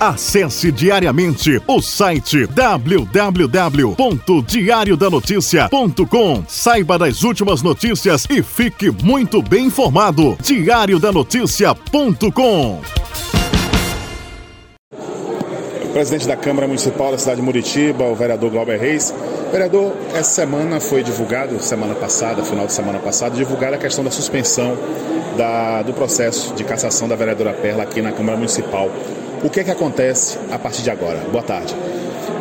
Acesse diariamente o site www.diariodanoticia.com. Saiba das últimas notícias e fique muito bem informado. Diariodanoticia.com. O presidente da Câmara Municipal da cidade de Muritiba, o vereador Glauber Reis. Vereador, essa semana foi divulgado, semana passada, final de semana passada, divulgada a questão da suspensão da, do processo de cassação da vereadora Perla aqui na Câmara Municipal. O que é que acontece a partir de agora? Boa tarde.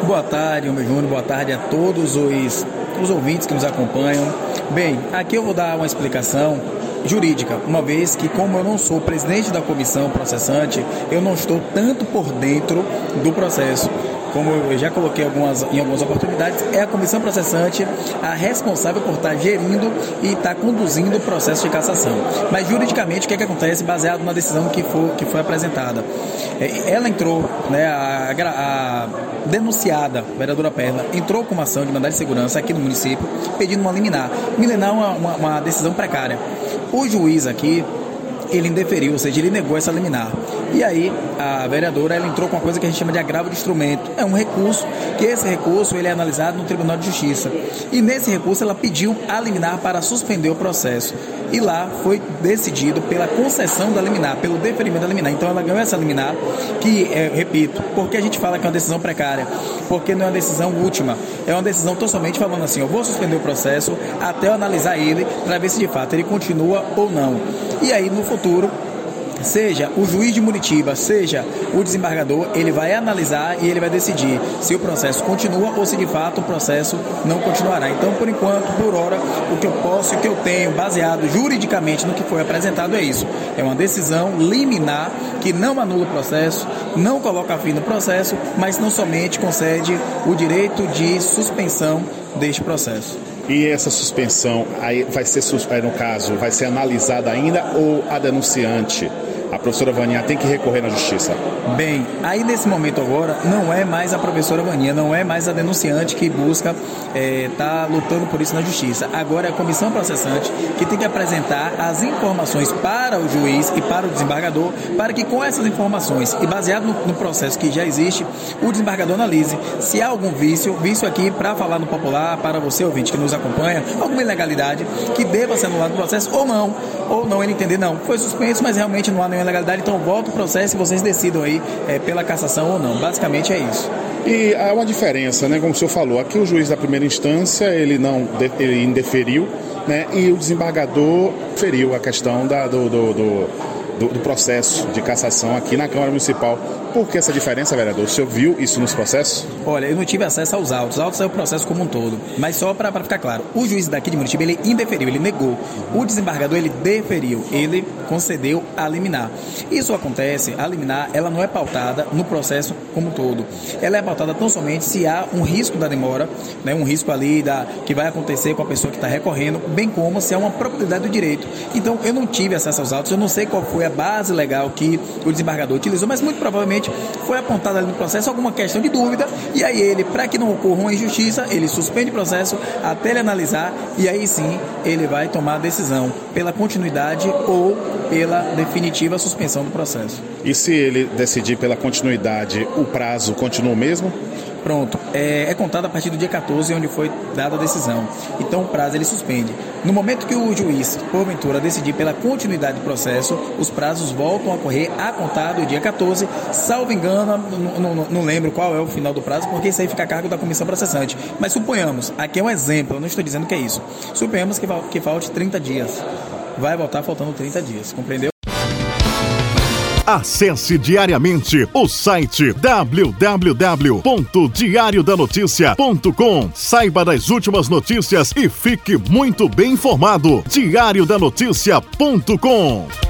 Boa tarde, meu Júnior. Boa tarde a todos os, os ouvintes que nos acompanham. Bem, aqui eu vou dar uma explicação jurídica, uma vez que, como eu não sou presidente da comissão processante, eu não estou tanto por dentro do processo como eu já coloquei algumas, em algumas oportunidades, é a comissão processante a responsável por estar gerindo e estar conduzindo o processo de cassação. Mas juridicamente, o que, é que acontece baseado na decisão que, for, que foi apresentada? É, ela entrou, né, a, a denunciada, a vereadora Perla, entrou com uma ação de mandado de segurança aqui no município, pedindo uma liminar. Liminar é uma, uma, uma decisão precária. O juiz aqui, ele indeferiu, ou seja, ele negou essa liminar. E aí a vereadora ela entrou com uma coisa que a gente chama de agravo de instrumento. É um recurso que esse recurso ele é analisado no Tribunal de Justiça. E nesse recurso ela pediu a liminar para suspender o processo. E lá foi decidido pela concessão da liminar, pelo deferimento da liminar. Então ela ganhou essa liminar, que, é, repito, porque a gente fala que é uma decisão precária? Porque não é uma decisão última. É uma decisão tão somente falando assim, eu vou suspender o processo até eu analisar ele para ver se de fato ele continua ou não. E aí no futuro seja o juiz de Muritiba, seja o desembargador, ele vai analisar e ele vai decidir se o processo continua ou se de fato o processo não continuará. Então, por enquanto, por hora, o que eu posso e o que eu tenho baseado juridicamente no que foi apresentado é isso. É uma decisão liminar que não anula o processo, não coloca fim no processo, mas não somente concede o direito de suspensão deste processo. E essa suspensão aí vai ser, no caso, vai ser analisada ainda ou a denunciante a professora Vaninha tem que recorrer na justiça? Bem, aí nesse momento agora não é mais a professora Vaninha, não é mais a denunciante que busca estar é, tá lutando por isso na justiça. Agora é a comissão processante que tem que apresentar as informações para o juiz e para o desembargador, para que com essas informações e baseado no, no processo que já existe, o desembargador analise se há algum vício, vício aqui para falar no popular, para você ouvinte que nos acompanha, alguma ilegalidade que deva ser anulado no processo ou não, ou não ele entender, não, foi suspenso, mas realmente não há nenhuma legalidade, então volta o processo e vocês decidam aí é, pela cassação ou não. Basicamente é isso. E há uma diferença, né? Como o senhor falou, aqui o juiz da primeira instância ele não ele indeferiu, né? E o desembargador feriu a questão da, do, do, do do, do, processo de cassação aqui na Câmara Municipal. Por que essa diferença, vereador? O senhor viu isso nos processos? Olha, eu não tive acesso aos autos. Os autos é o processo como um todo. Mas só para ficar claro, o juiz daqui de Muritiba, ele indeferiu, ele negou. O desembargador, ele deferiu, ele concedeu a liminar. Isso acontece, a liminar, ela não é pautada no processo como um todo. Ela é pautada tão somente se há um risco da demora, né, um risco ali da, que vai acontecer com a pessoa que está recorrendo, bem como se há uma probabilidade do direito. Então, eu não tive acesso aos autos, eu não sei qual foi a base legal que o desembargador utilizou, mas muito provavelmente foi apontada ali no processo alguma questão de dúvida, e aí ele, para que não ocorra uma injustiça, ele suspende o processo até ele analisar, e aí sim ele vai tomar a decisão pela continuidade ou pela definitiva suspensão do processo. E se ele decidir pela continuidade, o prazo continua o mesmo? Pronto, é, é, contado a partir do dia 14, onde foi dada a decisão. Então o prazo ele suspende. No momento que o juiz, porventura, decidir pela continuidade do processo, os prazos voltam a correr a contar do dia 14. Salvo engano, não, não, não lembro qual é o final do prazo, porque isso aí fica a cargo da comissão processante. Mas suponhamos, aqui é um exemplo, eu não estou dizendo que é isso. Suponhamos que, que falte 30 dias. Vai voltar faltando 30 dias, compreendeu? Acesse diariamente o site www.diariodanoticia.com. Saiba das últimas notícias e fique muito bem informado. Diariodanoticia.com